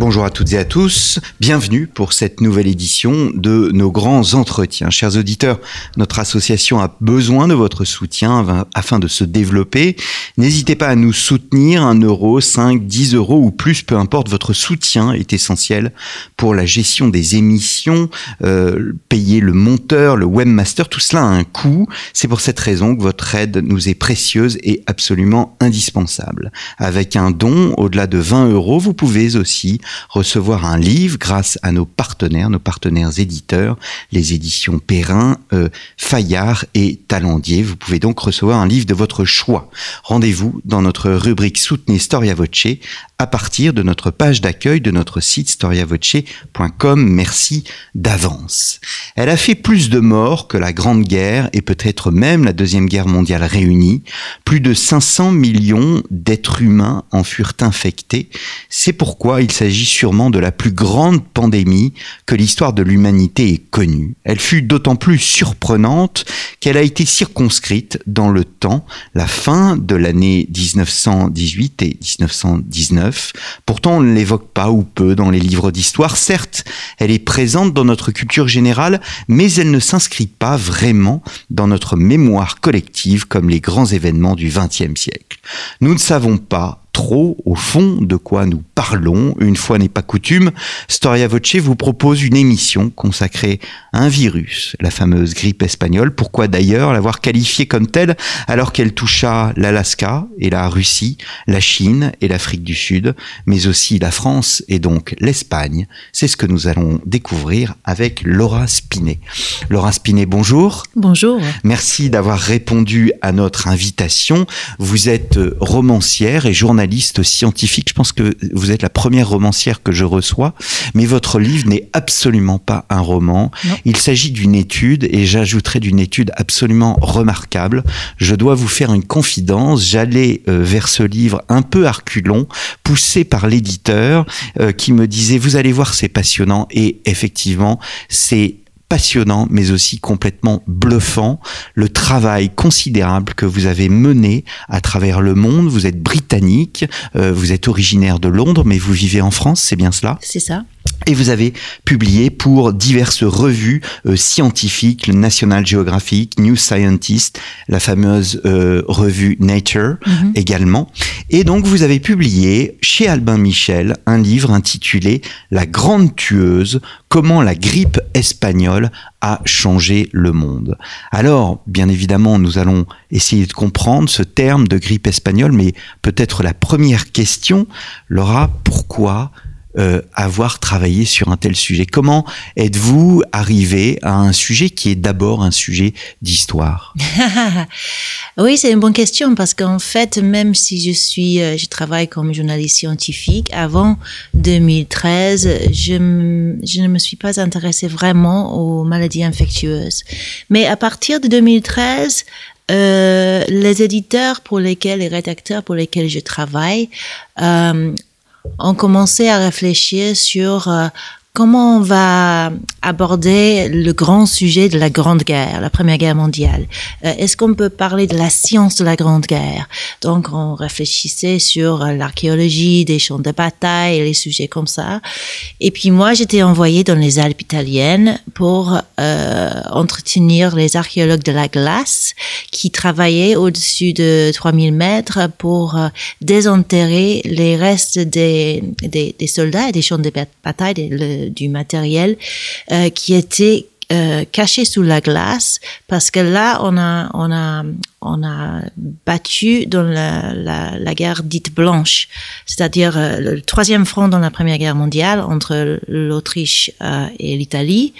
Bonjour à toutes et à tous, bienvenue pour cette nouvelle édition de nos grands entretiens. Chers auditeurs, notre association a besoin de votre soutien afin de se développer. N'hésitez pas à nous soutenir, 1 euro, 5, 10 euros ou plus, peu importe, votre soutien est essentiel pour la gestion des émissions, euh, payer le monteur, le webmaster, tout cela a un coût. C'est pour cette raison que votre aide nous est précieuse et absolument indispensable. Avec un don au-delà de 20 euros, vous pouvez aussi recevoir un livre grâce à nos partenaires, nos partenaires éditeurs, les éditions Perrin, euh, Fayard et Talendier. Vous pouvez donc recevoir un livre de votre choix. Rendez-vous dans notre rubrique Soutenez Storia Voce à partir de notre page d'accueil de notre site storiavoce.com. Merci d'avance. Elle a fait plus de morts que la Grande Guerre et peut-être même la Deuxième Guerre mondiale réunie. Plus de 500 millions d'êtres humains en furent infectés. C'est pourquoi il s'agit sûrement de la plus grande pandémie que l'histoire de l'humanité ait connue. Elle fut d'autant plus surprenante qu'elle a été circonscrite dans le temps, la fin de l'année 1918 et 1919 Pourtant, on ne l'évoque pas ou peu dans les livres d'histoire. Certes, elle est présente dans notre culture générale, mais elle ne s'inscrit pas vraiment dans notre mémoire collective comme les grands événements du XXe siècle. Nous ne savons pas trop au fond de quoi nous parlons. Une fois n'est pas coutume, Storia Voce vous propose une émission consacrée à un virus, la fameuse grippe espagnole. Pourquoi d'ailleurs l'avoir qualifiée comme telle alors qu'elle toucha l'Alaska et la Russie, la Chine et l'Afrique du Sud, mais aussi la France et donc l'Espagne? C'est ce que nous allons découvrir avec Laura Spinet. Laura Spinet, bonjour. Bonjour. Merci d'avoir répondu à notre invitation. Vous êtes romancière et journaliste journaliste scientifique. Je pense que vous êtes la première romancière que je reçois, mais votre livre n'est absolument pas un roman. Il s'agit d'une étude et j'ajouterai d'une étude absolument remarquable. Je dois vous faire une confidence. J'allais euh, vers ce livre un peu arculon, poussé par l'éditeur euh, qui me disait vous allez voir c'est passionnant et effectivement c'est passionnant, mais aussi complètement bluffant. Le travail considérable que vous avez mené à travers le monde. Vous êtes britannique, euh, vous êtes originaire de Londres, mais vous vivez en France, c'est bien cela? C'est ça. Et vous avez publié pour diverses revues euh, scientifiques, le National Geographic, New Scientist, la fameuse euh, revue Nature mhm. également. Et donc vous avez publié chez Albin Michel un livre intitulé La grande tueuse, comment la grippe espagnole a changé le monde. Alors, bien évidemment, nous allons essayer de comprendre ce terme de grippe espagnole, mais peut-être la première question, Laura, pourquoi euh, avoir travaillé sur un tel sujet Comment êtes-vous arrivé à un sujet qui est d'abord un sujet d'histoire? Oui, c'est une bonne question parce qu'en fait, même si je suis, euh, je travaille comme journaliste scientifique, avant 2013, je, ne me suis pas intéressée vraiment aux maladies infectieuses. Mais à partir de 2013, euh, les éditeurs pour lesquels, les rédacteurs pour lesquels je travaille, euh, on commençait à réfléchir sur euh, comment on va aborder le grand sujet de la Grande Guerre, la Première Guerre mondiale? Euh, Est-ce qu'on peut parler de la science de la Grande Guerre? Donc, on réfléchissait sur euh, l'archéologie des champs de bataille les sujets comme ça. Et puis moi, j'étais envoyée dans les Alpes italiennes pour euh, entretenir les archéologues de la glace qui travaillaient au-dessus de 3000 mètres pour euh, désenterrer les restes des, des, des, soldats et des champs de bataille, du matériel euh, qui était euh, caché sous la glace parce que là on a on a on a battu dans la, la, guerre dite blanche, c'est-à-dire euh, le troisième front dans la première guerre mondiale entre l'Autriche euh, et l'Italie.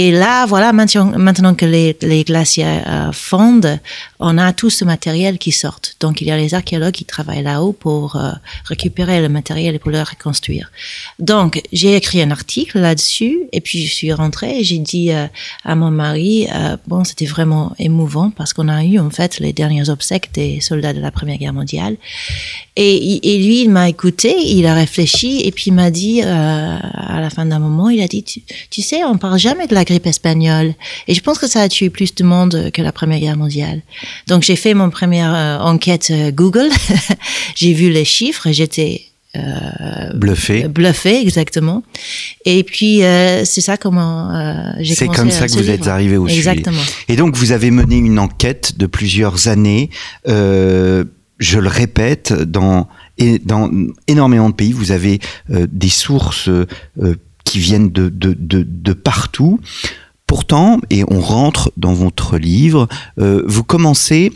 Et là, voilà, maintenant, que les, glaciers euh, fondent, on a tout ce matériel qui sort. Donc, il y a les archéologues qui travaillent là-haut pour euh, récupérer le matériel et pour le reconstruire. Donc, j'ai écrit un article là-dessus et puis je suis rentrée et j'ai dit euh, à mon mari, bon, c'était vraiment émouvant parce qu'on a eu en fait les derniers obsèques des soldats de la Première Guerre mondiale. Et, et lui, il m'a écouté, il a réfléchi et puis il m'a dit, à la fin d'un moment, il a dit, tu, tu sais, on parle jamais de la grippe espagnole. Et je pense que ça a tué plus de monde que la Première Guerre mondiale. Donc j'ai fait mon première euh, enquête euh, Google, j'ai vu les chiffres j'étais euh, bluffé. Bluffé, exactement. Et puis euh, c'est ça comment euh, j'ai C'est comme ça que vous êtes arrivé au Exactement. Sujet. Et donc vous avez mené une enquête de plusieurs années. Je le répète, dans, et dans énormément de pays, vous avez des sources qui viennent de, partout. Pourtant, et on rentre dans votre livre, euh, vous commencez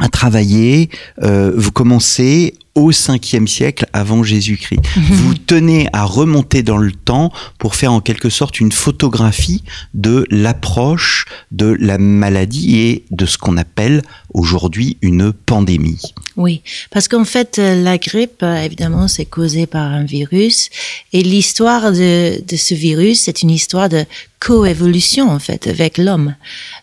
à travailler, euh, vous commencez au 5e siècle avant Jésus-Christ. Vous tenez à remonter dans le temps pour faire en quelque sorte une photographie de l'approche de la maladie et de ce qu'on appelle aujourd'hui une pandémie. Oui, parce qu'en fait, la grippe, évidemment, c'est causé par un virus. Et l'histoire de, de ce virus, c'est une histoire de coévolution, en fait, avec l'homme.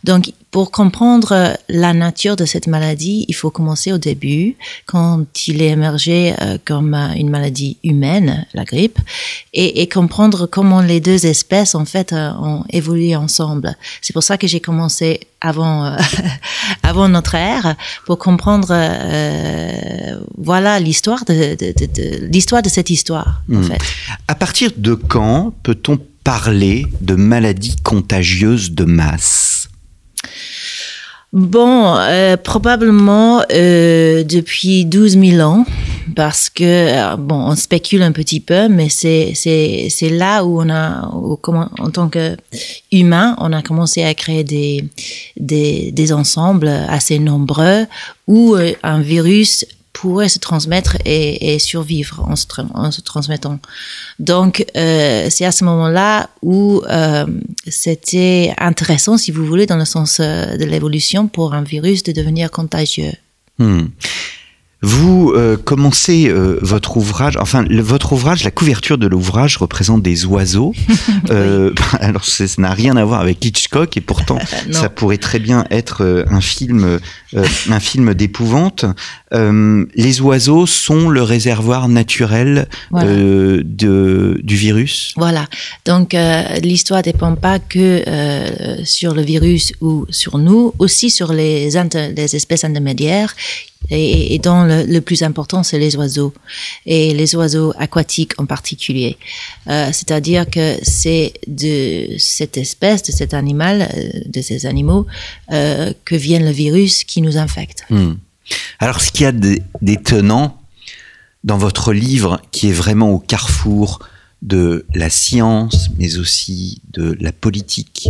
Donc, pour comprendre la nature de cette maladie, il faut commencer au début, quand il est euh, comme une maladie humaine, la grippe, et, et, comprendre comment les deux espèces, en fait, euh, ont évolué ensemble. C'est pour ça que j'ai commencé avant, euh, avant notre ère, pour comprendre, euh, voilà, l'histoire de, de, de, de l'histoire de cette histoire, en Hmm. fait. À partir de quand peut-on parler de maladie contagieuse de masse? Bon, euh, probablement euh, depuis 12 000 ans, parce que euh, bon, on spécule un petit peu, mais c'est c'est c'est là où on a, en tant que humain, on a commencé à créer des des des ensembles assez nombreux où euh, un virus pourrait se transmettre et, et survivre en se, en se transmettant. Donc, euh, c'est à ce moment-là où euh, c'était intéressant, si vous voulez, dans le sens euh, de l'évolution, pour un virus de devenir contagieux. Hmm. Vous euh, commencez euh, votre ouvrage, enfin le, votre ouvrage, la couverture de l'ouvrage représente des oiseaux. euh, alors ça n'a rien à voir avec Hitchcock et pourtant ça pourrait très bien être un film, un film d'épouvante. Les oiseaux sont le réservoir naturel Voilà. de, du virus? Voilà. Donc, l'histoire dépend pas que sur le virus ou sur nous, aussi sur les, les espèces intermédiaires. Et, dont le, plus important, c'est les oiseaux. Et les oiseaux aquatiques en particulier. Euh, C'est-à-dire que c'est de cette espèce, de cet animal, euh, de ces animaux, euh, que vient le virus qui nous infecte. Hmm. Alors, ce qu'il y a d'étonnant dans votre livre, qui est vraiment au carrefour de la science, mais aussi de la politique,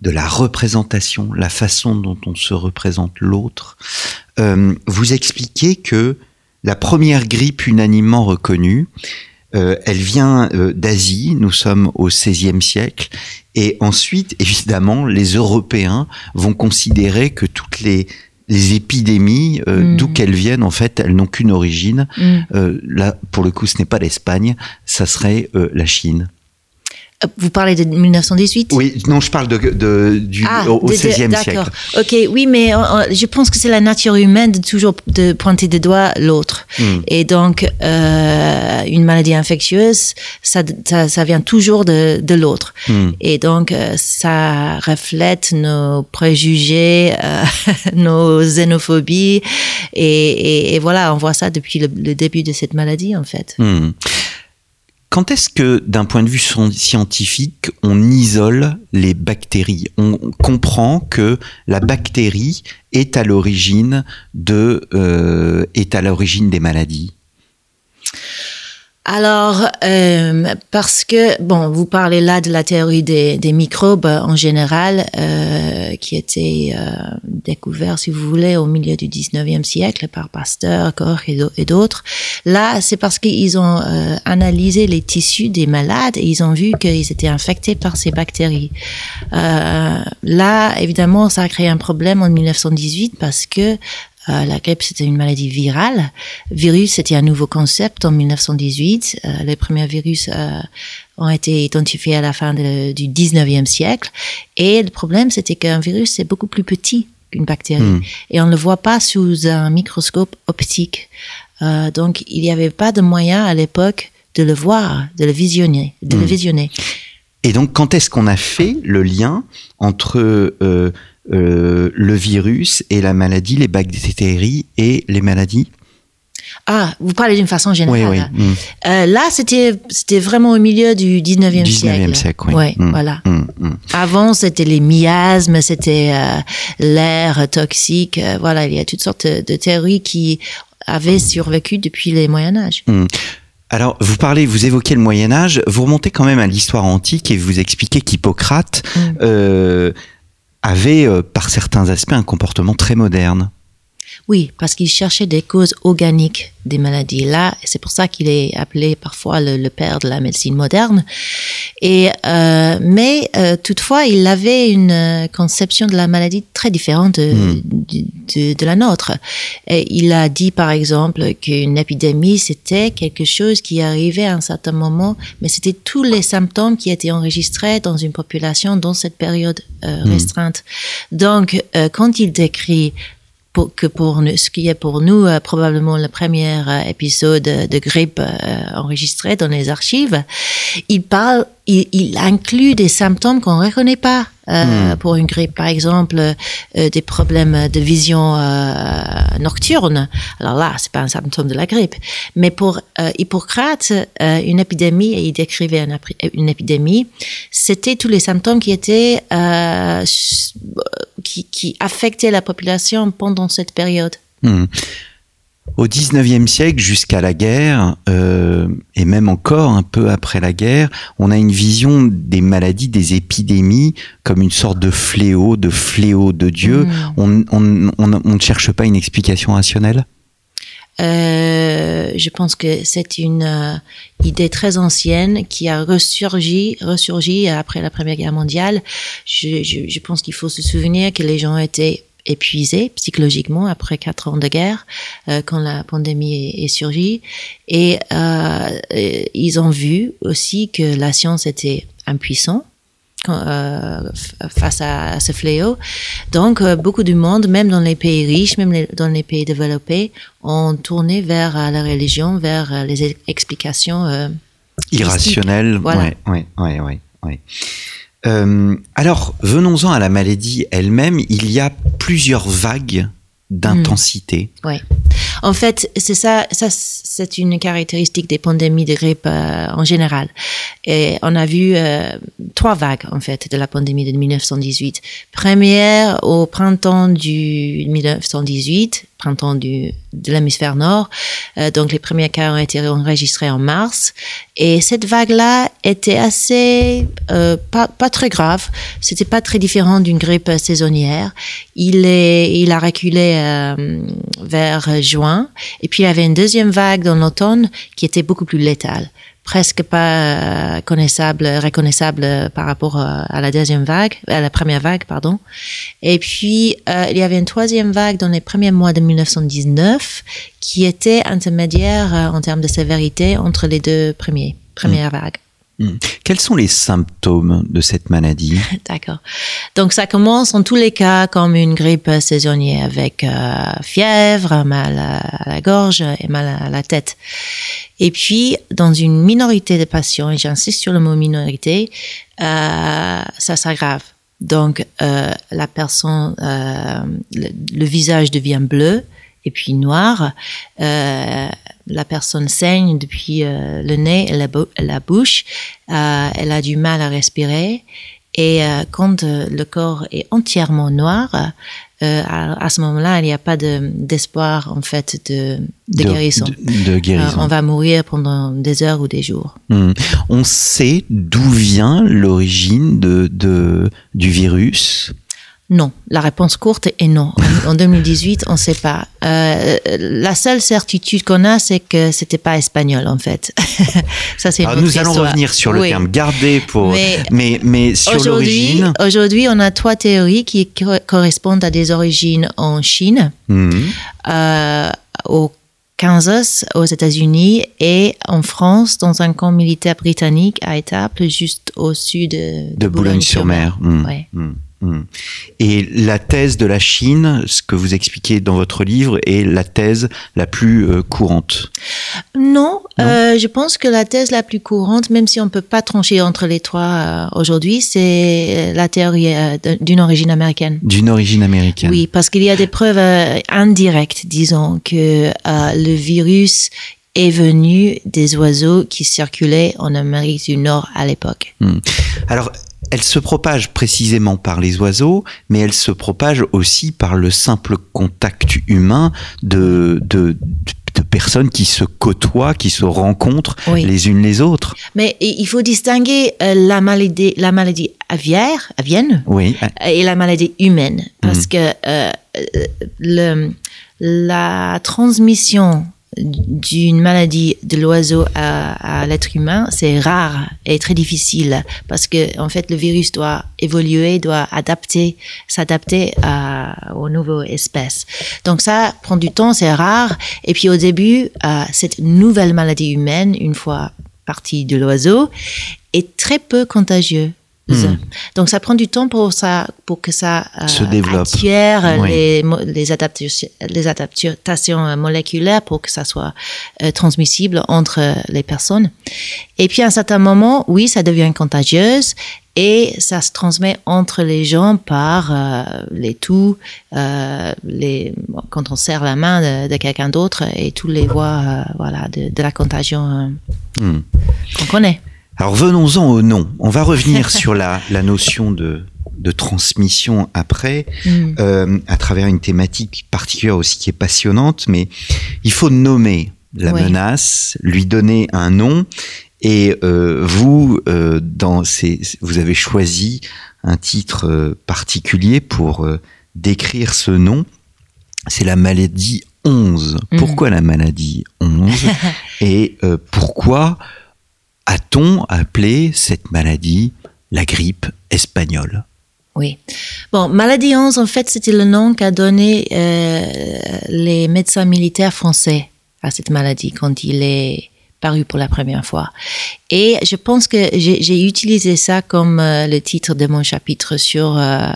de la représentation, la façon dont on se représente l'autre, euh, vous expliquez que la première grippe unanimement reconnue, euh, elle vient euh, d'Asie, nous sommes au XVIe siècle, et ensuite, évidemment, les Européens vont considérer que toutes les, les épidémies, euh, Mm. d'où qu'elles viennent, en fait, elles n'ont qu'une origine. Mm. Là, pour le coup, ce n'est pas l'Espagne, ça serait la Chine. Vous parlez de 1918 Oui, non, je parle de, de- du, au au XVIe siècle. Ah, D'accord. Ok, oui, mais euh, euh, je pense que c'est la nature humaine de toujours de pointer du doigt l'autre. Mm. Et donc, euh, une maladie infectieuse, ça, ça, ça vient toujours de, de l'autre. Mm. Et donc, euh, ça reflète nos préjugés, euh, nos xénophobies. Et, et, et voilà, on voit ça depuis le, le début de cette maladie, en fait. Hmm. Quand est-ce que, d'un point de vue scientifique, on isole les bactéries? On comprend que la bactérie est à l'origine de euh, est à l'origine des maladies? Alors, euh, parce que, bon, vous parlez là de la théorie des, des microbes en général, euh, qui était euh, découvert, si vous voulez, au milieu du 19e siècle par Pasteur, Koch et d'autres. Là, c'est parce qu'ils ont euh, analysé les tissus des malades et ils ont vu qu'ils étaient infectés par ces bactéries. Euh, là, évidemment, ça a créé un problème en 1918 parce que euh, la grippe, c'était une maladie virale. Virus, c'était un nouveau concept en 1918. Euh, les premiers virus euh, ont été identifiés à la fin de, du 19e siècle. Et le problème, c'était qu'un virus, c'est beaucoup plus petit qu'une bactérie. Hmm. Et on ne le voit pas sous un microscope optique. Donc, il n'y avait pas de moyen à l'époque de le voir, de le visionner, de le Hmm. visionner. Et donc, quand est-ce qu'on a fait le lien entre euh, le virus et la maladie, les bactéries et les maladies Ah, vous parlez d'une façon générale. oui. Euh, là, c'était c'était vraiment au milieu du 19e, 19e siècle. siècle, oui. Ouais, Mm, voilà. mm, mm. Avant, c'était les miasmes, c'était euh, l'air toxique. euh, voilà, il y a toutes sortes de, théories qui avaient survécu depuis les Moyen Âge. Alors, vous parlez, vous évoquez le Moyen Âge, vous remontez quand même à l'histoire antique et vous expliquez qu'Hippocrate avait, euh, par certains aspects, un comportement très moderne. Oui, parce qu'il cherchait des causes organiques des maladies. Là, c'est pour ça qu'il est appelé parfois le, le père de la médecine moderne. Et euh, mais euh, toutefois, il avait une euh, conception de la maladie très différente de, Mm. de, de- de la nôtre. Et il a dit, par exemple, qu'une épidémie c'était quelque chose qui arrivait à un certain moment, mais c'était tous les symptômes qui étaient enregistrés dans une population dans cette période euh, Mm. restreinte. Donc, quand il décrit pour, que pour nous, ce qui est pour nous euh, probablement le premier euh, épisode de grippe euh, enregistré dans les archives, il parle, il, il inclut des symptômes qu'on ne reconnaît pas euh, Hmm. pour une grippe, par exemple euh, des problèmes de vision euh, nocturne. Alors là, c'est pas un symptôme de la grippe, mais pour euh, Hippocrate, euh, une épidémie, et il décrivait une, épidémie, c'était tous les symptômes qui étaient euh, qui, qui affectaient la population pendant cette période. Hmm. Au 19e siècle, jusqu'à la guerre, euh, et même encore un peu après la guerre, on a une vision des maladies, des épidémies, comme une sorte de fléau, de fléau de Dieu. Mm. On, on- on- on ne cherche pas une explication rationnelle? Euh, je pense que c'est une euh, idée très ancienne qui a ressurgi, ressurgi après la Première Guerre mondiale. Je, je, je pense qu'il faut se souvenir que les gens étaient épuisés psychologiquement après quatre ans de guerre euh, quand la pandémie est, est surgie et euh, ils ont vu aussi que la science était impuissante euh, face à, à ce fléau. Donc, beaucoup du monde, même dans les pays riches, même les- dans les pays développés, ont tourné vers la religion, vers les explications. euh, Irrationnelle. Voilà. Ouais, ouais, ouais. Euh, alors, venons-en à la maladie elle-même. Il y a plusieurs vagues d'intensité. Ouais. En fait, c'est ça, ça c'est une caractéristique des pandémies de grippe euh, en général. Et on a vu euh, trois vagues en fait de la pandémie de 1918. Première au printemps du 1918, printemps du de l'hémisphère nord. Euh, donc les premiers cas ont été enregistrés en mars. Et cette vague-là était assez euh, pas pas très grave. C'était pas très différent d'une grippe saisonnière. Il est il a reculé euh, vers juin. Et puis il y avait une deuxième vague dans l'automne qui était beaucoup plus létale presque pas euh, connaissable, reconnaissable par rapport euh, à la deuxième vague, à la première vague, pardon. Et puis, euh, il y avait une troisième vague dans les premiers mois de 1919 qui était intermédiaire euh, en termes de sévérité entre les deux premiers, premières vagues. Hmm. Quels sont les symptômes de cette maladie? D'accord. Donc ça commence en tous les cas comme une grippe saisonnière avec euh, fièvre, mal à la gorge et mal à la tête. Et puis dans une minorité de patients, et j'insiste sur le mot minorité, euh, ça s'aggrave. Donc euh, la personne, le visage devient bleu et puis noir. Euh, la personne saigne depuis euh, le nez et la, bou- la bouche. Euh, elle a du mal à respirer. Et euh, quand le corps est entièrement noir, euh, à, à, ce moment-là, il n'y a pas d'espoir en fait de, de, guérison. De, de guérison. Euh, on va mourir pendant des heures ou des jours. Hmm. On sait d'où vient l'origine de, de, du virus? Non, la réponse courte est non. En 2018, on ne sait pas. Euh, la seule certitude qu'on a, c'est que c'était pas espagnol en fait. Ça, c'est. Nous allons revenir sur le terme garder pour, mais mais, sur l'origine. Aujourd'hui, on a trois théories qui correspondent à des origines en Chine, mmh. euh, au Kansas, aux États-Unis et en France, dans un camp militaire britannique à Étaples, juste au sud de, de Boulogne-sur-Mer. Mmh. Ouais. Mmh. Hmm. Et la thèse de la Chine, ce que vous expliquez dans votre livre, est la thèse la plus euh, courante Non, euh, je pense que la thèse la plus courante, même si on ne peut pas trancher entre les trois euh, aujourd'hui, c'est la théorie d'une origine américaine. D'une origine américaine. Oui, parce qu'il y a des preuves indirectes, disons, que le virus est venu des oiseaux qui circulaient en Amérique du Nord à l'époque. Hmm. Alors, elle se propage précisément par les oiseaux, mais elle se propage aussi par le simple contact humain de, de, de personnes qui se côtoient, qui se rencontrent les unes les autres. Mais il faut distinguer euh, la maladie, la maladie aviaire, avienne, oui. et la maladie humaine, parce mm. que euh, le, la transmission d'une maladie de l'oiseau à, l'être humain, c'est rare et très difficile parce que en fait le virus doit évoluer, doit adapter, s'adapter aux nouvelles espèces. Donc ça prend du temps, c'est rare. Et puis au début, euh, cette nouvelle maladie humaine, une fois partie de l'oiseau, est très peu contagieuse. Hmm. Donc ça prend du temps pour ça, pour que ça euh, se développe, les, les, adaptations, les adaptations moléculaires pour que ça soit euh, transmissible entre les personnes. Et puis à un certain moment, oui, ça devient contagieuse et ça se transmet entre les gens par euh, les toux, euh, les, quand on serre la main de, quelqu'un d'autre et tous les voies voilà, de, de, la contagion hmm. qu'on connaît. Alors venons-en au nom. On va revenir sur la, la notion de, de transmission après, mm. euh, à travers une thématique particulière aussi qui est passionnante, mais il faut nommer la menace, lui donner un nom, et euh, vous, euh, dans ces, vous avez choisi un titre particulier pour décrire ce nom. C'est la maladie 11. Mm. Pourquoi la maladie 11 Et pourquoi a-t-on appelé cette maladie la grippe espagnole? Oui. Bon, maladie 11, en fait, c'était le nom qu'a donné euh, les médecins militaires français à cette maladie quand il est paru pour la première fois. Et je pense que j'ai utilisé ça comme euh, le titre de mon chapitre sur euh,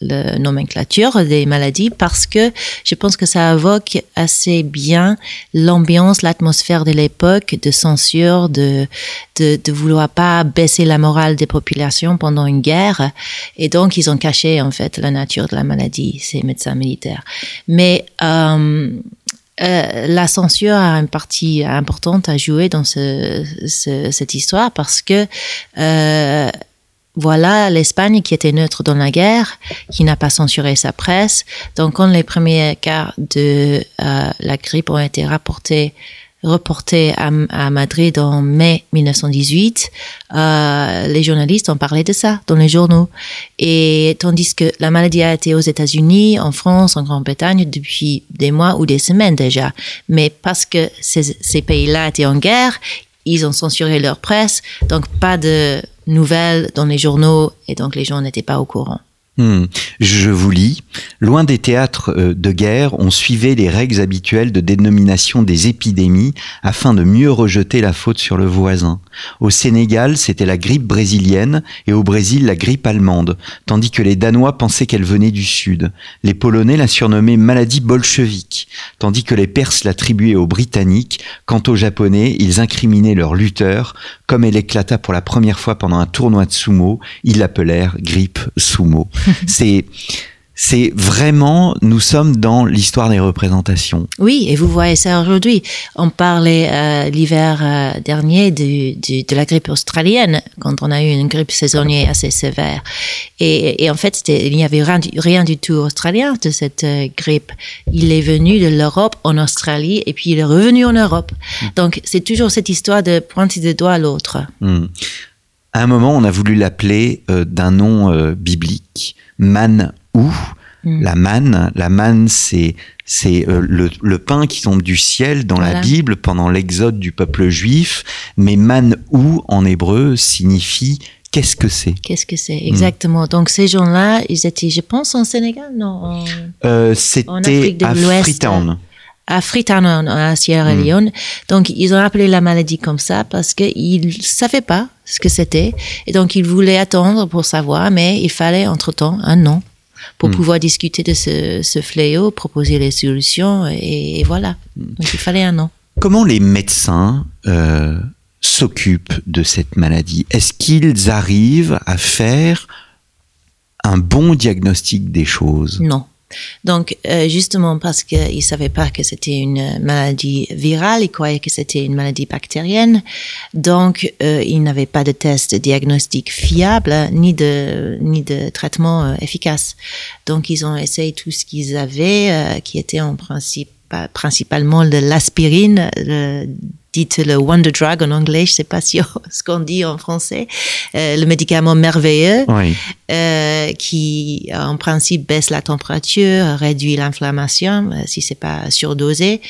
la nomenclature des maladies parce que je pense que ça évoque assez bien l'ambiance, l'atmosphère de l'époque de censure, de, de, de vouloir pas baisser la morale des populations pendant une guerre. Et donc, ils ont caché, en fait, la nature de la maladie, ces médecins militaires. Mais, euh, euh, la censure a une partie importante à jouer dans ce, ce, cette histoire parce que euh, voilà l'Espagne qui était neutre dans la guerre, qui n'a pas censuré sa presse. Donc, quand les premiers cas de euh, la grippe ont été rapportés, reportés à, Madrid en mai 1918, euh, les journalistes ont parlé de ça dans les journaux. Et tandis que la maladie a été aux États-Unis, en France, en Grande-Bretagne depuis des mois ou des semaines déjà. Mais parce que ces, ces pays-là étaient en guerre, ils ont censuré leur presse, donc pas de nouvelles dans les journaux et donc les gens n'étaient pas au courant. Hmm. Je vous lis. Loin des théâtres euh, de guerre, on suivait les règles habituelles de dénomination des épidémies afin de mieux rejeter la faute sur le voisin. Au Sénégal, c'était la grippe brésilienne et au Brésil, la grippe allemande, tandis que les Danois pensaient qu'elle venait du sud. Les Polonais la surnommaient maladie bolchevique, tandis que les Perses l'attribuaient aux Britanniques. Quant aux Japonais, ils incriminaient leur lutteur. Comme elle éclata pour la première fois pendant un tournoi de sumo, ils l'appelèrent grippe sumo. c'est c'est vraiment, nous sommes dans l'histoire des représentations. Oui, et vous voyez ça aujourd'hui. On parlait euh, l'hiver euh, dernier de, la grippe australienne, quand on a eu une grippe saisonnière assez sévère. Et, et en fait, il n'y avait rien, rien, du tout australien de cette euh, grippe. Il est venu de l'Europe en Australie et puis il est revenu en Europe. Mmh. Donc, c'est toujours cette histoire de pointer le doigt à l'autre. Mmh. À un moment, on a voulu l'appeler euh, d'un nom euh, biblique, Man ou. Mm. La manne, la manne, c'est c'est euh, le, le, pain qui tombe du ciel dans voilà. la Bible pendant l'exode du peuple juif. Mais man ou en hébreu signifie qu'est-ce que c'est Qu'est-ce que c'est exactement. Mm. Donc ces gens-là, ils étaient, je pense, en Sénégal, non en, euh, C'était à Freetown à Freetown, à Sierra Leone. Mm. Donc, ils ont appelé la maladie comme ça parce qu'ils ne savaient pas ce que c'était. Et donc, ils voulaient attendre pour savoir, mais il fallait entre-temps un nom pour mm. pouvoir discuter de ce, ce, fléau, proposer les solutions, et, et voilà. Mm. Donc, il fallait un nom. Comment les médecins euh, s'occupent de cette maladie? Est-ce qu'ils arrivent à faire un bon diagnostic des choses? Non. Donc, euh, justement parce qu'ils ne savaient pas que c'était une maladie virale, ils croyaient que c'était une maladie bactérienne. Donc, euh, ils n'avaient pas de test de diagnostic fiable ni de, ni de traitement euh, efficace. Donc, ils ont essayé tout ce qu'ils avaient, qui était en principe principalement de l'aspirine, dites le wonder drug en anglais, je sais pas ce qu'on dit en français, le médicament merveilleux oui. Euh, qui en principe baisse la température, réduit l'inflammation euh, si c'est pas surdosé.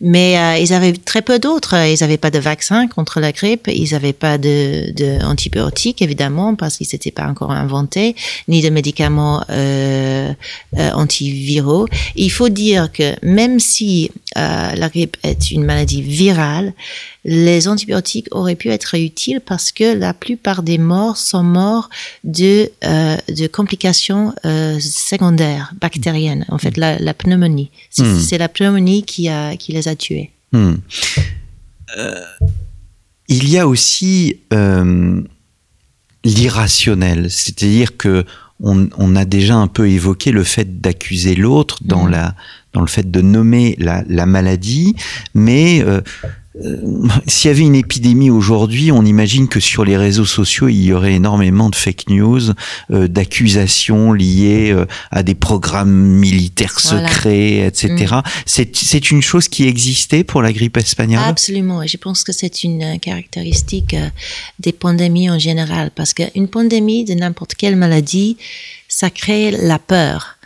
Mais euh, ils avaient très peu d'autres. Ils n'avaient pas de vaccin contre la grippe, ils n'avaient pas de, de antibiotiques évidemment parce qu'ils s'étaient pas encore inventés, ni de médicaments antiviraux. Il faut dire que même si la grippe est une maladie virale, les antibiotiques auraient pu être utiles parce que la plupart des morts sont morts de, de complications euh, secondaires bactériennes, en fait la, la pneumonie. C'est mm. la pneumonie qui, a, qui les a tués. Mm. Euh, il y a aussi euh, l'irrationnel, c'est-à-dire que on, on, a déjà un peu évoqué le fait d'accuser l'autre dans, mm. la, dans le fait de nommer la, la maladie, mais euh, euh, s'il y avait une épidémie aujourd'hui, on imagine que sur les réseaux sociaux, il y aurait énormément de fake news, euh, d'accusations liées euh, à des programmes militaires secrets, voilà. etc. Mm. C'est une chose qui existait pour la grippe espagnole? Absolument. Je pense que c'est une caractéristique euh, des pandémies en général, parce qu'une pandémie de n'importe quelle maladie, ça crée la peur.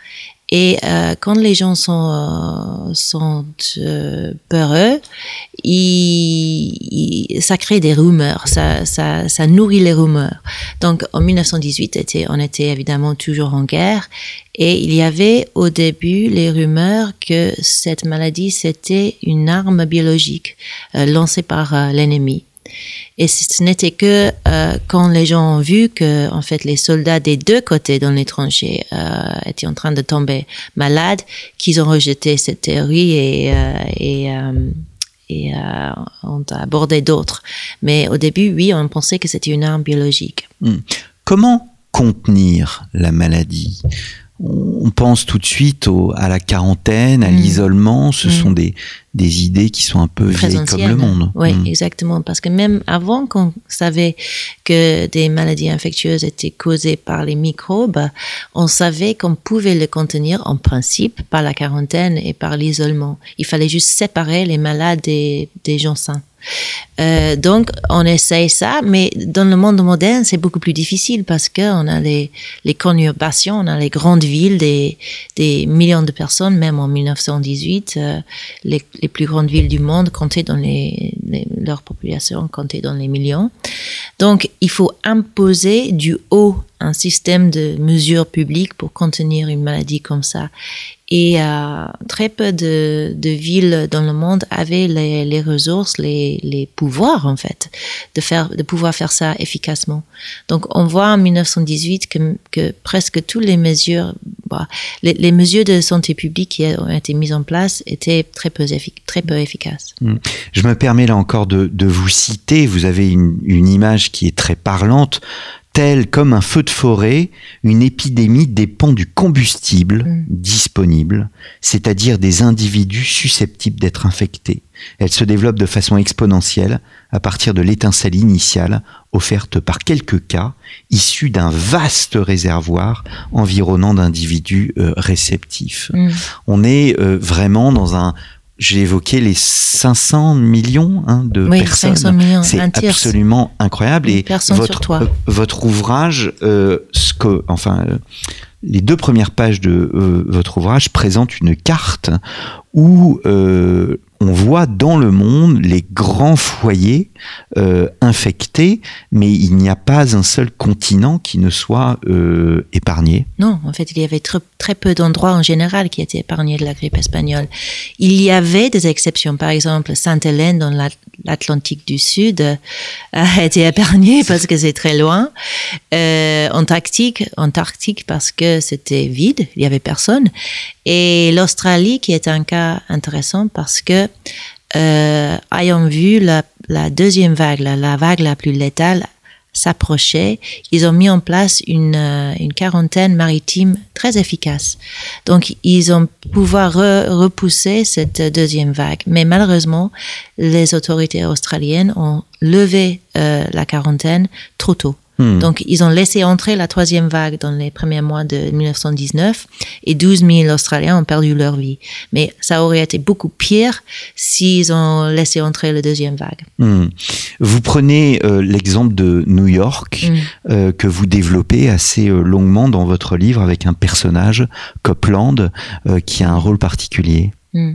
Et euh, quand les gens sont, euh, sont euh, peureux, il, il, ça crée des rumeurs, ça, ça, ça nourrit les rumeurs. Donc en 1918, était, on était évidemment toujours en guerre et il y avait au début les rumeurs que cette maladie c'était une arme biologique euh, lancée par euh, l'ennemi. Et ce n'était que euh, quand les gens ont vu que, en fait, les soldats des deux côtés dans les tranchées euh, étaient en train de tomber malades, qu'ils ont rejeté cette théorie et, euh, et, et ont abordé d'autres. Mais au début, oui, on pensait que c'était une arme biologique. Mmh. Comment contenir la maladie? On pense tout de suite au, à la quarantaine, à mmh. l'isolement. Ce mmh. sont des, des idées qui sont un peu Très vieilles anciennes. comme le monde. Oui, mmh. exactement. Parce que même avant qu'on savait que des maladies infectieuses étaient causées par les microbes, on savait qu'on pouvait le contenir en principe par la quarantaine et par l'isolement. Il fallait juste séparer les malades des, des gens sains. Euh, donc, on essaye ça, mais dans le monde moderne, c'est beaucoup plus difficile parce qu'on a les, les conurbations, on a les grandes villes, des, des millions de personnes, même en 1918, euh, les, les, plus grandes villes du monde comptaient dans les, leur population dans les millions. Donc, il faut imposer du haut un système de mesures publiques pour contenir une maladie comme ça. Et euh, très peu de, villes dans le monde avaient les, ressources, les, pouvoirs en fait, de faire, de pouvoir faire ça efficacement. Donc, on voit en 1918 que, que presque toutes les mesures, bah, les, mesures de santé publique qui ont été mises en place étaient très peu, efficaces. Mmh. Je me permets là encore de, vous citer. Vous avez une image qui est très parlante Tel comme un feu de forêt, une épidémie dépend du combustible Mm. disponible, c'est-à-dire des individus susceptibles d'être infectés. Elle se développe de façon exponentielle à partir de l'étincelle initiale offerte par quelques cas issus d'un vaste réservoir environnant d'individus euh, réceptifs. Mm. On est euh, vraiment dans un... J'ai évoqué les 500 millions hein, de Oui, personnes. 500 millions, C'est un tiers. absolument incroyable. Une Et personne sur votre, trois. euh, votre ouvrage, euh, ce que, enfin, euh, les deux premières pages de euh, votre ouvrage présentent une carte où euh, on voit dans le monde les grands foyers euh, infectés, mais il n'y a pas un seul continent qui ne soit euh, épargné. Non, en fait, il y avait très, très peu d'endroits en général qui étaient épargnés de la grippe espagnole. Il y avait des exceptions. Par exemple, Sainte-Hélène dans l'At- l'Atlantique du Sud euh, a été épargnée parce que c'est très loin. Antarctique, Antarctique parce que c'était vide, il y avait personne. Et l'Australie qui est un cas intéressant parce que euh, ayant vu la, deuxième vague, la, vague la plus létale s'approchait, ils ont mis en place une, euh, une quarantaine maritime très efficace. Donc, ils ont pouvoir re- repousser cette deuxième vague. Mais malheureusement, les autorités australiennes ont levé euh, la quarantaine trop tôt. Hmm. Donc, ils ont laissé entrer la troisième vague dans les premiers mois de 1919 et 12 000 Australiens ont perdu leur vie. Mais ça aurait été beaucoup pire s'ils ont laissé entrer la deuxième vague. Hmm. Vous prenez euh, l'exemple de New York Mm. euh, que vous développez assez euh, longuement dans votre livre avec un personnage, Copland, qui a un rôle particulier. Mm.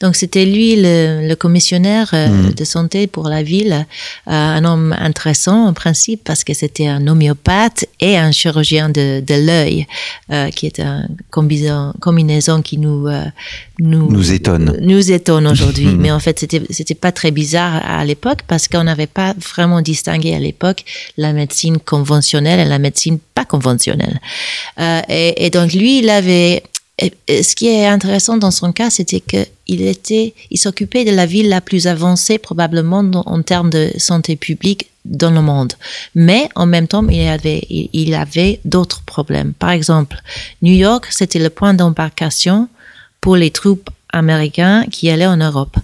Donc c'était lui le, le commissionnaire euh, Mhm. de santé pour la ville, euh, un homme intéressant en principe parce que c'était un homéopathe et un chirurgien de, de l'œil, euh, qui est une combinaison, combinaison qui nous, nous Nous étonne. nous étonne aujourd'hui. Mais en fait c'était c'était pas très bizarre à l'époque parce qu'on n'avait pas vraiment distingué à l'époque la médecine conventionnelle et la médecine pas conventionnelle. Et, et donc lui il avait ce qui est intéressant dans son cas, c'était que il était, il s'occupait de la ville la plus avancée probablement en termes de santé publique dans le monde. Mais en même temps, il avait, il, avait d'autres problèmes. Par exemple, New York, c'était le point d'embarcation pour les troupes américains qui allaient en Europe.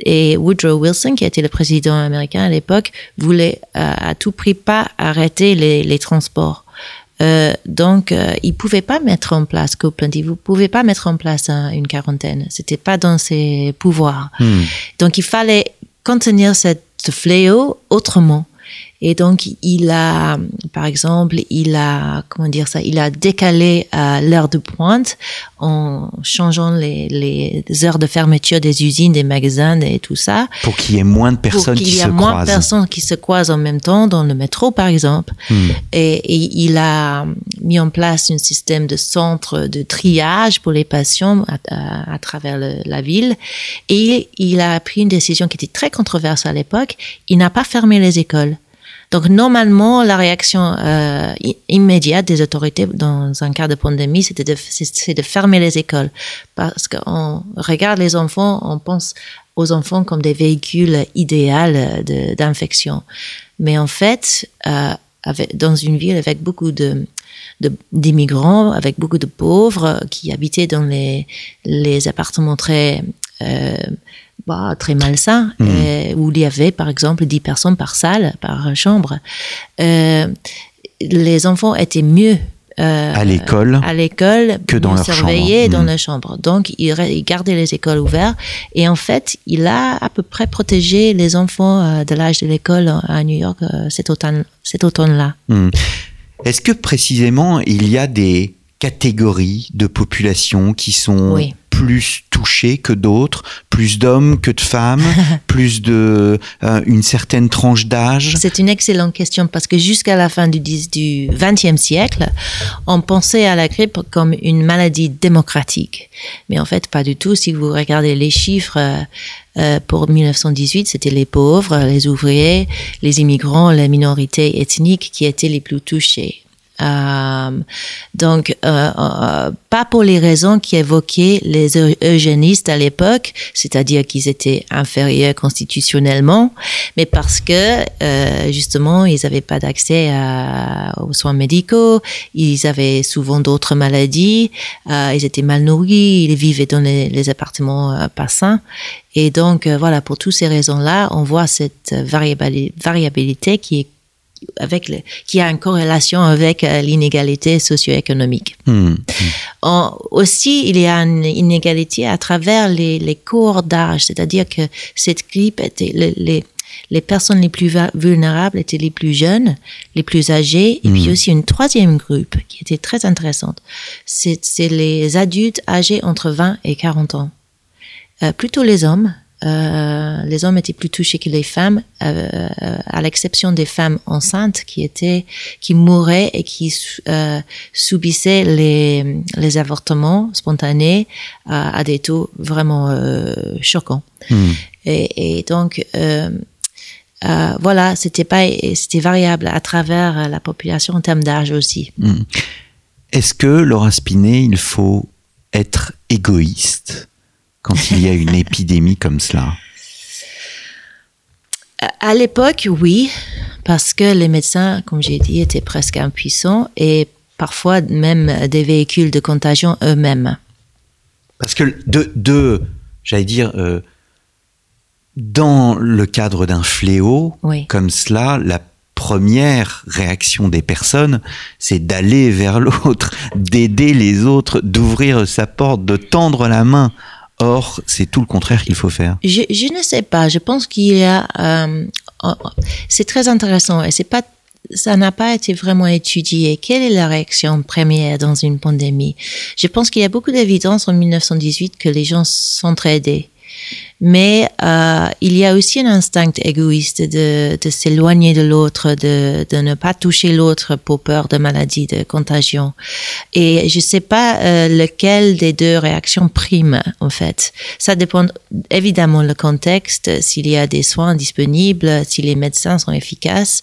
Et Woodrow Wilson, qui était le président américain à l'époque, voulait euh, à tout prix pas arrêter les transports. Euh, donc, euh, il pouvait pas mettre en place Copeland, il ne pouvait pas mettre en place un- une quarantaine. C'était pas dans ses pouvoirs. Hmm. Donc, il fallait contenir cette fléau autrement. Et donc, il a, par exemple, il a, comment dire ça, il a décalé euh, l'heure de pointe en changeant les, les heures de fermeture des usines, des magasins et tout ça Pour qu'il y ait moins de pour personnes qu'il qui y se ait moins de croisent. personnes qui se croisent en même temps dans le métro, par exemple. Hmm. Et, et il a mis en place un système de centre de triage pour les patients à, à- à travers le- la ville. Et il a pris une décision qui était très controversée à l'époque. Il n'a pas fermé les écoles. Donc normalement, la réaction euh, immédiate des autorités dans un cas de pandémie, c'était de, c'est de fermer les écoles, parce qu'on regarde les enfants, on pense aux enfants comme des véhicules idéaux d'infection. Mais en fait, euh, avec, dans une ville avec beaucoup de- d'immigrants, avec beaucoup de pauvres qui habitaient dans les, les appartements très, euh, bah, très malsains, Mhm. euh, où il y avait par exemple 10 personnes par salle, par chambre. Euh, les enfants étaient mieux euh, À l'école. à l'école que dans leur surveillés chambre. dans Mhm. leur chambre. Donc, il, gardait les écoles ouvertes et en fait, il a à peu près protégé les enfants de l'âge de l'école à New York cet automne, cet automne-là. Hmm. Est-ce que précisément il y a des catégories de population qui sont Oui. plus touchées que d'autres, plus d'hommes que de femmes, plus de euh, une certaine tranche d'âge C'est une excellente question parce que jusqu'à la fin du, 10 du 20e siècle, on pensait à la grippe comme une maladie démocratique. Mais en fait, pas du tout. Si vous regardez les chiffres euh, euh, pour 1918, c'était les pauvres, les ouvriers, les immigrants, les minorités ethniques qui étaient les plus touchés. Euh, donc, euh, euh, pas pour les raisons qui évoquaient les eugénistes à l'époque, c'est-à-dire qu'ils étaient inférieurs constitutionnellement, mais parce que justement, ils n'avaient pas d'accès aux soins médicaux, ils avaient souvent d'autres maladies, ils étaient mal nourris, ils vivaient dans les, appartements pas sains. Et donc, voilà, pour toutes ces raisons-là, on voit cette variabilité qui est avec le, qui a une corrélation avec euh, l'inégalité socio-économique. Mmh. aussi, il y a une inégalité à travers les, les cours d'âge, c'est-à-dire que cette grippe était les, les, les, personnes les plus vulnérables étaient les plus jeunes, les plus âgés, et puis hmm. aussi une troisième groupe qui était très intéressante. C'est les adultes âgés entre 20 et 40 ans. Euh, plutôt les hommes, euh, les hommes étaient plus touchés que les femmes, euh, à l'exception des femmes enceintes qui étaient, qui mouraient et qui euh, subissaient les, les avortements spontanés à, à des taux vraiment choquants. Hmm. Et, et, donc euh, voilà, c'était pas, c'était variable à travers la population en termes d'âge aussi. Hmm. Est-ce que Laura Spinet, il faut être égoïste? Quand il y a une épidémie comme cela? À l'époque, oui, parce que les médecins, comme j'ai dit, étaient presque impuissants et parfois même des véhicules de contagion eux-mêmes. Parce que de, de j'allais dire, euh, dans le cadre d'un fléau oui. comme cela, la première réaction des personnes, c'est d'aller vers l'autre, d'aider les autres, d'ouvrir sa porte, de tendre la main Or, c'est tout le contraire qu'il faut faire. Je, je, ne sais pas. Je pense qu'il y a. Euh, c'est très intéressant et c'est pas. Ça n'a pas été vraiment étudié. Quelle est la réaction première dans une pandémie? Je pense qu'il y a beaucoup d'évidence en 1918 que les gens s'entraidaient mais euh, il y a aussi un instinct égoïste de, s'éloigner de l'autre, de, ne pas toucher l'autre pour peur de maladie, de contagion. Et je sais pas euh, lequel des deux réactions prime en fait. Ça dépend évidemment le contexte, s'il y a des soins disponibles, si les médecins sont efficaces.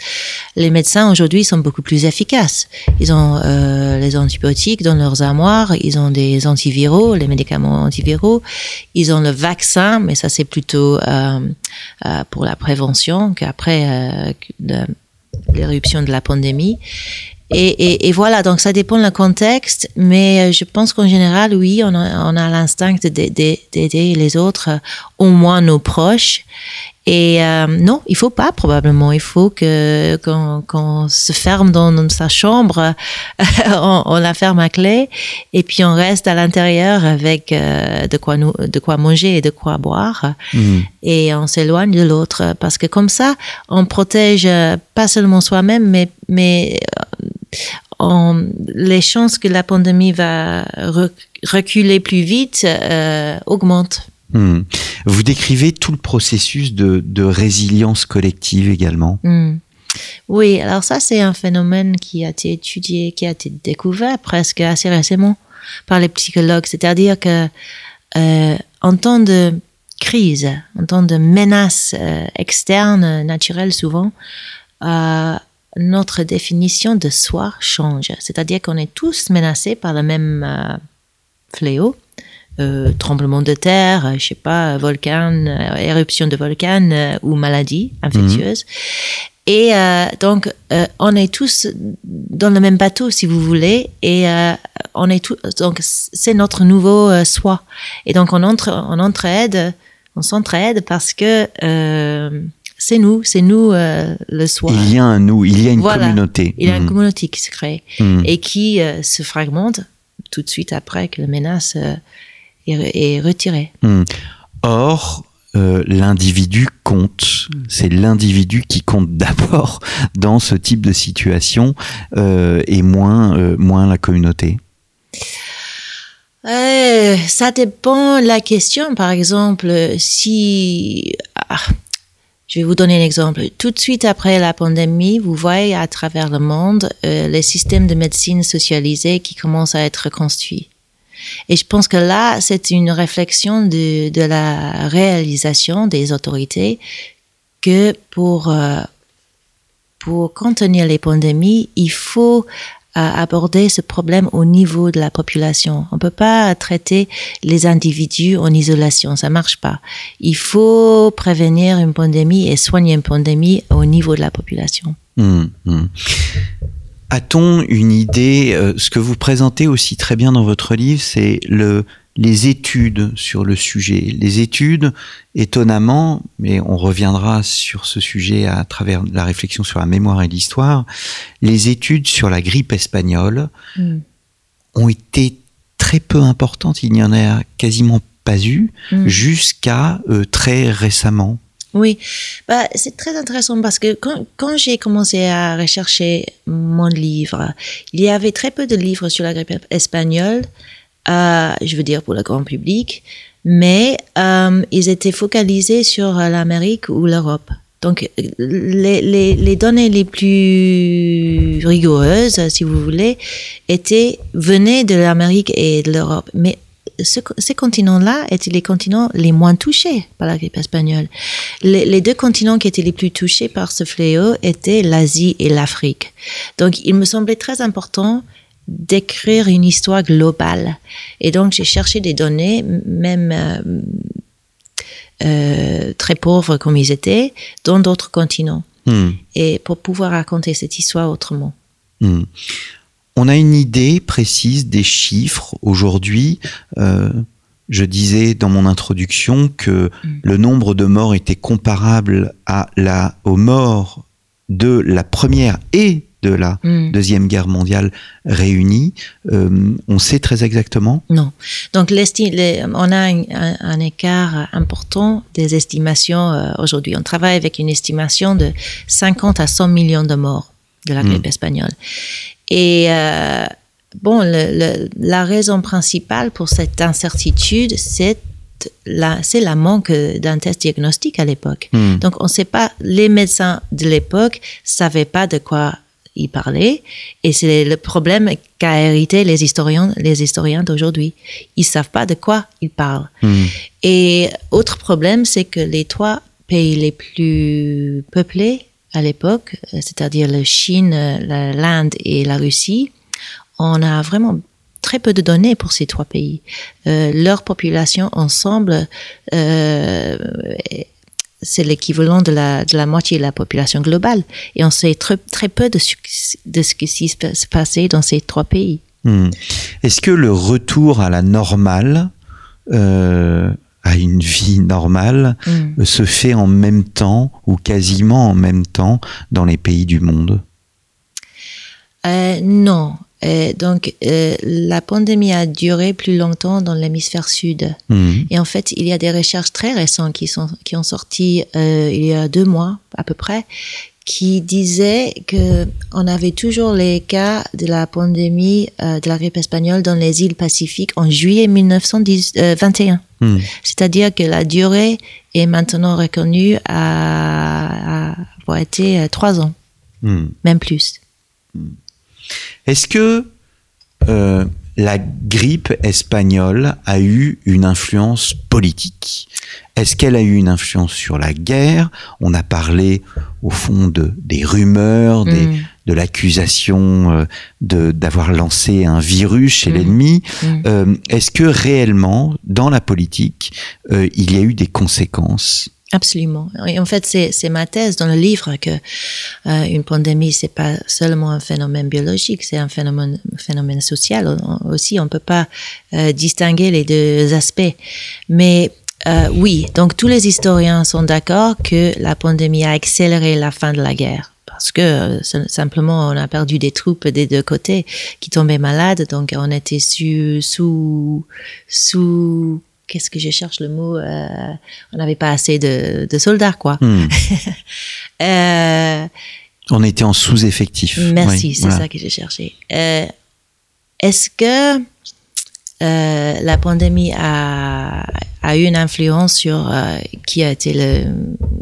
Les médecins aujourd'hui sont beaucoup plus efficaces. Ils ont euh, les antibiotiques dans leurs armoires, ils ont des antiviraux, les médicaments antiviraux, ils ont le vaccin, mais ça c'est plutôt euh, euh, pour la prévention qu'après euh, l'éruption de la pandémie. Et, voilà, donc ça dépend du contexte, mais je pense qu'en général, oui, on a, on a l'instinct d'aider les autres, au moins nos proches, et euh, non, il faut pas probablement. Il faut que qu'on se ferme dans, sa chambre, on, on, la ferme à clé, et puis on reste à l'intérieur avec euh, de quoi nous, de quoi manger et de quoi boire, mmh. et on s'éloigne de l'autre parce que comme ça, on protège pas seulement soi-même, mais mais euh, on, les chances que la pandémie va reculer plus vite euh, augmentent. Hmm. Vous décrivez tout le processus de, résilience collective également. Hmm. Oui, alors ça c'est un phénomène qui a été étudié, qui a été découvert presque assez récemment par les psychologues. C'est-à-dire que euh, en temps de crise, en temps de menace euh, externe, naturelle souvent, euh, notre définition de soi change. C'est-à-dire qu'on est tous menacés par le même fléau euh, tremblement de terre, je sais pas, volcan, euh, éruption de volcan euh, ou maladie infectieuse. Mmh. Et euh, donc, euh, on est tous dans le même bateau, si vous voulez, et euh, on est tous, donc c'est notre nouveau soi. Et donc, on entre, on entraide, on s'entraide parce que c'est nous, c'est nous le soi. Il y a un nous, il y a une voilà. communauté. Il y a mmh. une communauté qui se crée mmh. et qui se fragmente tout de suite après que la menace est, est retiré. Mmh. Or, euh, l'individu compte. C'est l'individu qui compte d'abord dans ce type de situation euh, et moins, euh, moins la communauté. Ça dépend de la question. Par exemple, si... Ah, je vais vous donner un exemple. Tout de suite après la pandémie, vous voyez à travers le monde les systèmes de médecine socialisés qui commencent à être reconstruits. Et je pense que là, c'est une réflexion de, la réalisation des autorités que pour, euh, pour contenir les pandémies, il faut à aborder ce problème au niveau de la population. On peut pas traiter les individus en isolation, ça marche pas. Il faut prévenir une pandémie et soigner une pandémie au niveau de la population. Hum, hum. A-t-on une idée euh, Ce que vous présentez aussi très bien dans votre livre, c'est le les études sur le sujet. Les études, étonnamment, mais on reviendra sur ce sujet à travers la réflexion sur la mémoire et l'histoire, les études sur la grippe espagnole Mm. ont été très peu importantes. Il n'y en a quasiment pas eu Mm. jusqu'à euh, très récemment. Oui, bah, c'est très intéressant parce que quand, j'ai commencé à rechercher mon livre, il y avait très peu de livres sur la grippe espagnole, euh, je veux dire pour le grand public, mais euh, ils étaient focalisés sur l'Amérique ou l'Europe. Donc, les données les plus rigoureuses, si vous voulez, étaient, venaient de l'Amérique et de l'Europe. Mais ce- ces continents-là étaient les continents les moins touchés par la grippe espagnole? Les, les deux continents qui étaient les plus touchés par ce fléau étaient l'Asie et l'Afrique. Donc, il me semblait très important d'écrire une histoire globale. Et donc, j'ai cherché des données, même euh, euh, très pauvres comme ils étaient, dans d'autres continents. Hmm. Et pour pouvoir raconter cette histoire autrement. Hmm. On a une idée précise des chiffres aujourd'hui. Euh, je disais dans mon introduction que Mm. le nombre de morts était comparable à la, aux morts de la première et de la Mm. deuxième guerre mondiale réunies. Euh, on sait très exactement? Non. Donc, les- on a un, un- un écart important des estimations euh, aujourd'hui. On travaille avec une estimation de 50 à 100 millions de morts de la grippe espagnole. Et euh, bon, le- le- la raison principale pour cette incertitude, c'est la, c'est la manque d'un test diagnostique à l'époque. Hmm. Donc, on ne sait pas, les médecins de l'époque savaient pas de quoi ils parlaient, et c'est le problème qu'a hérité les historiens, les historiens d'aujourd'hui. Ils savent pas de quoi ils parlent. Hmm. Et autre problème, c'est que les trois pays les plus peuplés à l'époque, euh, c'est-à-dire la Chine, euh, l'Inde et la Russie, on a vraiment très peu de données pour ces trois pays. Euh, leur population ensemble, c'est l'équivalent de la, moitié de la population globale. Et on sait très, peu de ce, qui s'est passé dans ces trois pays. Hmm. Est-ce que le retour à la normale, euh, à une vie normale, Mm. se fait en même temps ou quasiment en même temps dans les pays du monde Euh, non. Euh, donc, euh, la pandémie a duré plus longtemps dans l'hémisphère sud. Hmm. Et en fait, il y a des recherches très récentes qui, sont, qui ont sorti il y a deux mois à peu près, qui disaient que on avait toujours les cas de la pandémie euh, de la grippe espagnole dans les îles Pacifiques en juillet 1921. Hmm. C'est-à-dire que la durée est maintenant reconnue à, à avoir été euh, trois ans, Hmm. même plus. Est-ce que euh, la grippe espagnole a eu une influence politique Est-ce qu'elle a eu une influence sur la guerre? On a parlé au fond de des rumeurs, des, Mm. de l'accusation euh, de d'avoir lancé un virus chez Mm. l'ennemi. Mm. Euh, Est-ce que réellement, dans la politique, euh, il y a eu des conséquences Absolument. Et en fait, c'est ma thèse dans le livre que euh, une pandémie c'est pas seulement un phénomène biologique, c'est un phénomène phénomène social aussi. On peut pas euh, distinguer les deux aspects. Mais euh, oui, donc tous les historiens sont d'accord que la pandémie a accéléré la fin de la guerre. Parce que euh, sim- simplement on a perdu des troupes des deux côtés qui tombaient malades, donc on était sous sous qu'est-ce que je cherche le mot euh, On n'avait pas assez de, de soldats quoi. Hmm. Euh, On était en sous-effectif. Merci, Oui, c'est voilà. ça que j'ai cherché. Euh, Est-ce que la pandémie a, a eu une influence sur qui a été le,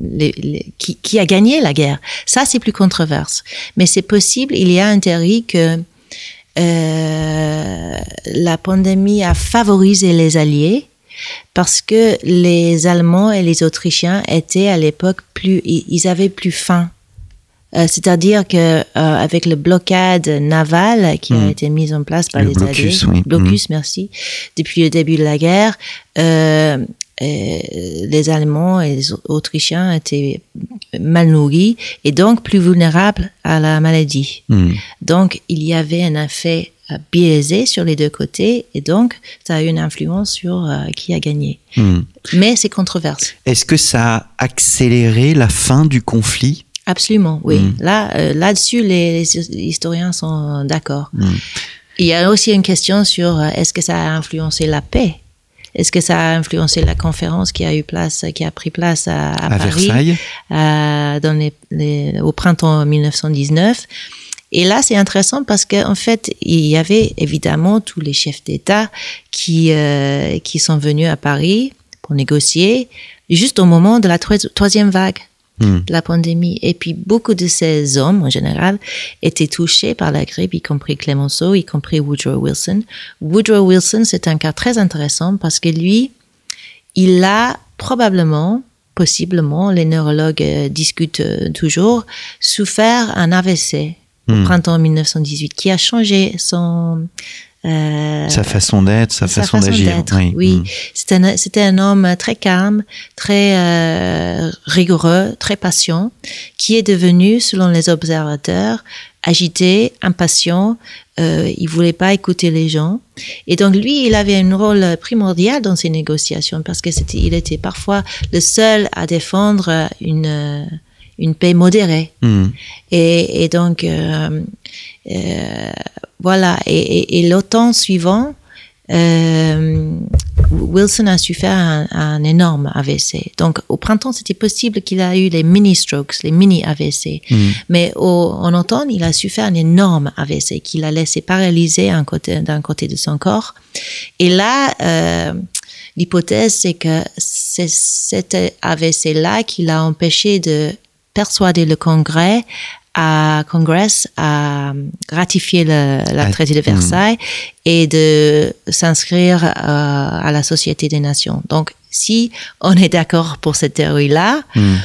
le- le- qui, qui a gagné la guerre? Ça, c'est plus controverse. Mais c'est possible. Il y a une théorie que la pandémie a favorisé les Alliés parce que les Allemands et les Autrichiens étaient à l'époque plus, ils avaient plus faim Euh, C'est-à-dire que euh, avec le blocade navale qui a été mise en place par Le les blocus, Alliés, oui. blocus, merci, depuis le début de la guerre, euh, les Allemands et les Autrichiens étaient mal nourris et donc plus vulnérables à la maladie. Hmm. Donc, il y avait un effet biaisé sur les deux côtés et donc ça a eu une influence sur euh, qui a gagné. Hmm. Mais c'est controversé. Est-ce que ça a accéléré la fin du conflit? Absolument, oui. Mm. Là, euh, là-dessus, les, les historiens sont d'accord. Mm. Il y a aussi une question sur euh, est-ce que ça a influencé la paix? Est-ce que ça a influencé la conférence qui a eu place, qui a pris place à, à à Paris Versailles? dans les, les- au printemps 1919. Et là, c'est intéressant parce qu'en fait, il y avait évidemment tous les chefs d'État qui, euh, qui sont venus à Paris pour négocier juste au moment de la troi- troisième vague Hmm. de la pandémie. Et puis, beaucoup de ces hommes, en général, étaient touchés par la grippe, y compris Clemenceau, y compris Woodrow Wilson. Woodrow Wilson, c'est un cas très intéressant parce que lui, il a probablement, possiblement, les neurologues euh, discutent euh, toujours, souffert un AVC au Hmm. printemps 1918 qui a changé son... euh, Sa façon d'être, sa, sa façon, façon d'agir. Oui. oui. Hmm. C'était un, c'était un homme très calme, très euh, rigoureux, très patient, qui est devenu, selon les observateurs, agité, impatient. Euh, il voulait pas écouter les gens. Et donc lui, il avait un rôle primordial dans ces négociations parce que c'était, il était parfois le seul à défendre une euh, une paix modérée. Hmm. Et, et donc, euh, euh, voilà. Et, et, et l'automne suivant, euh, Wilson a souffert un, un énorme AVC. Donc, au printemps, c'était possible qu'il a eu les mini-strokes, les mini-AVC. Hmm. Mais au, en automne, il a souffert un énorme AVC qui l'a laissé paralysé côté- d'un côté de son corps. Et là, euh, l'hypothèse, c'est que c'est cet AVC-là qui l'a empêché de persuader le Congrès à Congress à ratifier le, la Ah, traité de Versailles et de s'inscrire euh, à la Société des Nations. Donc, si on est d'accord pour cette théorie-là, Hmm.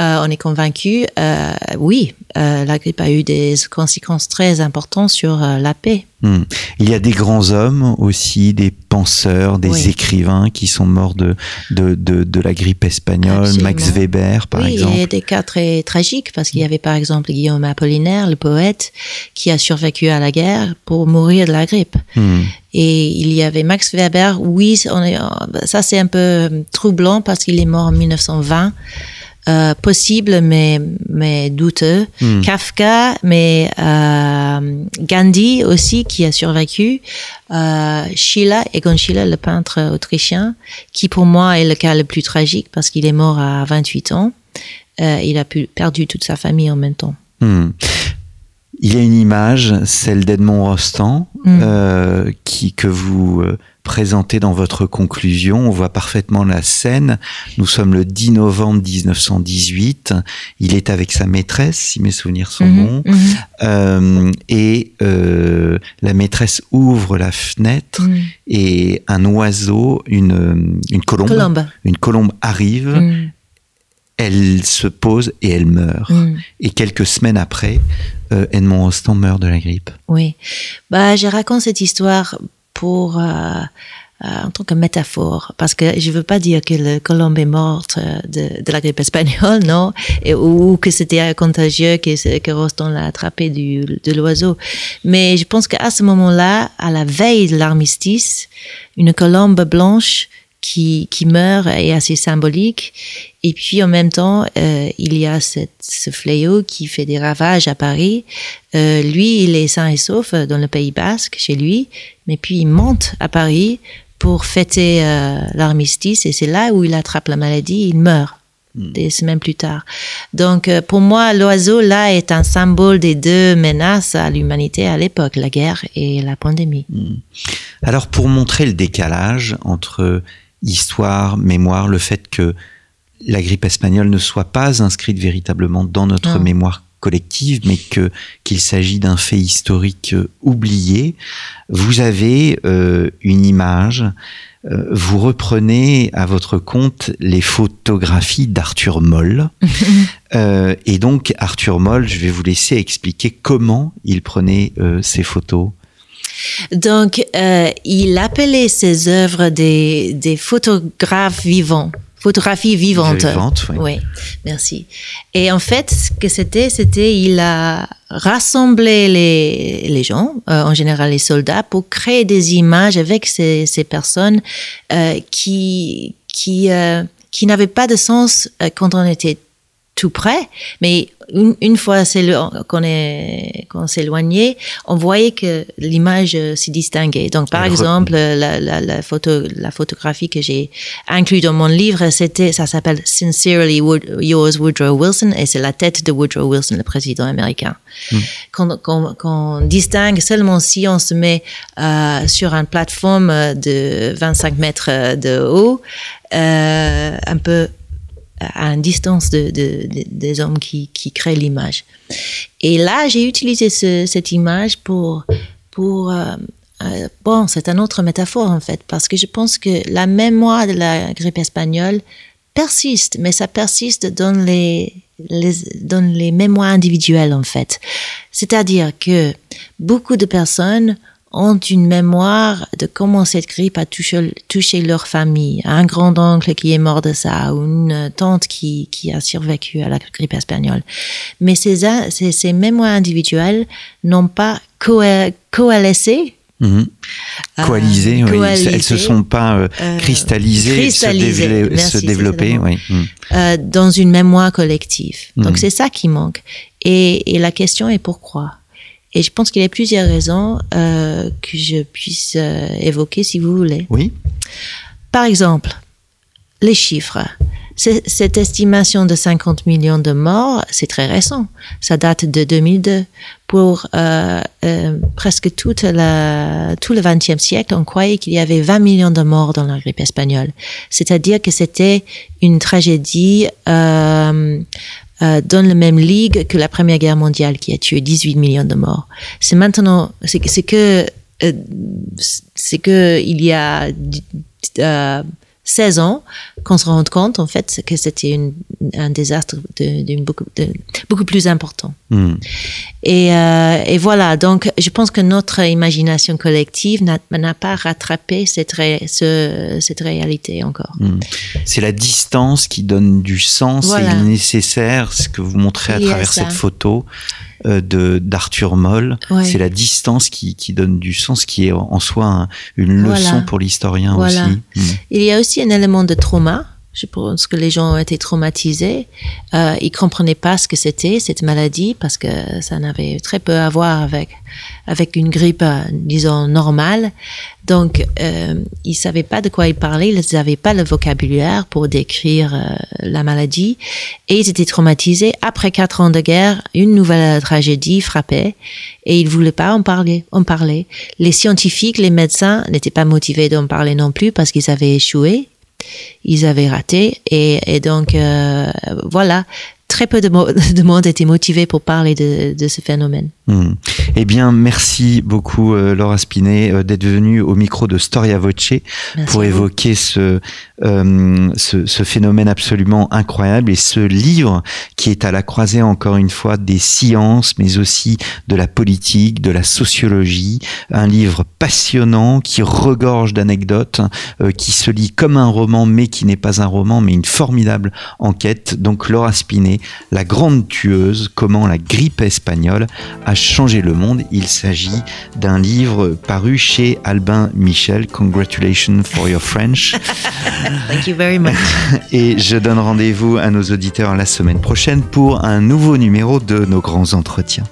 euh, on est convaincu, euh, oui, euh, la grippe a eu des conséquences très importantes sur euh, la paix. Hmm. Il y a des grands hommes aussi, des penseurs, des Oui. écrivains qui sont morts de, de, de, de la grippe espagnole. Absolument. Max Weber, par oui, exemple. il y a des cas très tragiques parce qu'il y avait par exemple Guillaume Apollinaire, le poète, qui a survécu à la guerre pour mourir de la grippe. Hmm. Et il y avait Max Weber, oui, on est, ça c'est un peu troublant parce qu'il est mort en 1920. Euh, possible mais mais douteux. Hmm. Kafka, mais euh, Gandhi aussi qui a survécu. Euh, Schiller, Egon le peintre autrichien, qui pour moi est le cas le plus tragique parce qu'il est mort à 28 ans. Euh, il a pu, perdu toute sa famille en même temps. Hmm. Il y a une image, celle d'Edmond Rostand, Mm. euh, qui, que vous présentez dans votre conclusion. On voit parfaitement la scène. Nous sommes le 10 novembre 1918. Il est avec sa maîtresse, si mes souvenirs sont Mhm, bons. mhm, Euh, et euh, la maîtresse ouvre la fenêtre mhm. et un oiseau, une, une colombe, Colombe. une colombe arrive. Elle se pose et elle meurt. Et quelques semaines après, euh, Edmond Rostand meurt de la grippe. Oui. Bah, je raconte cette histoire pour, euh, euh, en tant que métaphore, parce que je veux pas dire que le colombe est morte euh, de, de la grippe espagnole, non, et, ou que c'était contagieux, que, que Rostand l'a attrapé du, de l'oiseau. Mais je pense qu'à ce moment-là, à la veille de l'armistice, une colombe blanche qui, qui meurt est assez symbolique. Et puis en même temps, euh, il y a cette, ce fléau qui fait des ravages à Paris. Euh, lui, il est sain et sauf euh, dans le Pays Basque, chez lui, mais puis il monte à Paris pour fêter euh, l'armistice et c'est là où il attrape la maladie, il meurt des semaines plus tard. Donc pour moi, l'oiseau là est un symbole des deux menaces à l'humanité à l'époque, la guerre et la pandémie. Alors pour montrer le décalage entre histoire, mémoire, le fait que la grippe espagnole ne soit pas inscrite véritablement dans notre Non. mémoire collective, mais que qu'il s'agit d'un fait historique euh, oublié, vous avez euh, une image euh, vous reprenez à votre compte les photographies d'Arthur Moll. Euh, et donc, Arthur Moll, je vais vous laisser expliquer comment il prenait ces photos. Donc, euh, il appelait ses œuvres des, des photographes vivants. Photographie vivante. Vivante, oui. Oui, merci. Et en fait, ce que c'était, c'était il a rassemblé les, les gens, euh, en général les soldats, pour créer des images avec ces, ces personnes euh, qui qui euh, qui n'avaient pas de sens euh, quand on était tout près, mais une, une fois qu'on est qu'on s'éloignait, on voyait que l'image euh, s'y distinguait. Donc, par Elle exemple, la, la, la photo, la photographie que j'ai inclus dans mon livre, c'était, ça s'appelle Sincerely Wood- Yours Woodrow Wilson, et c'est la tête de Woodrow Wilson, le président américain. Qu'on qu'on- distingue seulement si on se met euh, sur une plateforme euh, de 25 mètres euh, de haut, euh, un peu à une distance de, de- de- des hommes qui, qui créent l'image. Et là, j'ai utilisé ce- cette image pour, pour euh, euh, bon, c'est une autre métaphore en fait, parce que je pense que la mémoire de la grippe espagnole persiste, mais ça persiste dans les, les, dans les mémoires individuelles en fait. C'est-à-dire que beaucoup de personnes ont une mémoire de comment cette grippe a touché, touché leur famille. Un grand-oncle qui est mort de ça, ou une tante qui, qui a survécu à la grippe espagnole. Mais ces, ces, ces mémoires individuelles n'ont pas coa- coalescé euh, Coalisées, oui. coalisé, elles se sont pas euh, euh, cristallisées, cristallisées, se, dévelé- merci, se développer. Oui. Euh, dans une mémoire collective. Donc Mhm. c'est ça qui manque. Et, et la question est pourquoi? Et je pense qu'il y a plusieurs raisons euh, que je puisse euh, évoquer si vous voulez. Oui. Par exemple, les chiffres. C'est- Cette estimation de 50 millions de morts, c'est très récent. Ça date de 2002. Pour euh, euh, presque toute la, tout le XXe siècle, on croyait qu'il y avait 20 millions de morts dans la grippe espagnole. C'est-à-dire que c'était une tragédie euh, dans la même ligue que la Première Guerre mondiale qui a tué 18 millions de morts. C'est maintenant, c'est que euh, c'est que il y a euh, 16 ans qu'on se rend compte en fait que c'était un désastre de, beaucoup, beaucoup plus important. Et, euh, et voilà, donc je pense que notre imagination collective n'a, pas rattrapé cette, ré- ce- cette réalité encore. Mhm. C'est la distance qui donne du sens Voilà. et il est nécessaire, ce que vous montrez à Il travers cette photo euh, de d'Arthur Moll. Ouais. C'est la distance qui, qui donne du sens, qui est en soi un- une leçon Voilà. pour l'historien Voilà. aussi. Mhm. Il y a aussi un élément de trauma. Je pense que les gens ont été traumatisés. Euh, ils comprenaient pas ce que c'était cette maladie parce que ça n'avait très peu à voir avec avec une grippe, euh, disons normale. Donc, euh, ils savaient pas de quoi ils parlaient. Ils n'avaient pas le vocabulaire pour décrire euh, la maladie et ils étaient traumatisés. Après quatre ans de guerre, une nouvelle tragédie frappait et ils voulaient pas en parler. En parler. Les scientifiques, les médecins n'étaient pas motivés d'en parler non plus parce qu'ils avaient échoué ils avaient raté et, donc euh, voilà très peu de, de monde était motivé pour parler de, de ce phénomène. Hmm. Eh bien, merci beaucoup, euh, Laura Spinet, euh, d'être venue au micro de Storia Voce Merci pour évoquer ce, euh, ce, ce phénomène absolument incroyable et ce livre qui est à la croisée, encore une fois, des sciences, mais aussi de la politique, de la sociologie. Un livre passionnant qui regorge d'anecdotes, qui se lit comme un roman, mais qui n'est pas un roman, mais une formidable enquête. Donc, Laura Spinet, la grande tueuse, comment la grippe espagnole a changé le monde. Il s'agit d'un livre paru chez Albin Michel. Congratulations for your French. Thank you very much. Et je donne rendez-vous à nos auditeurs la semaine prochaine pour un nouveau numéro de nos grands entretiens.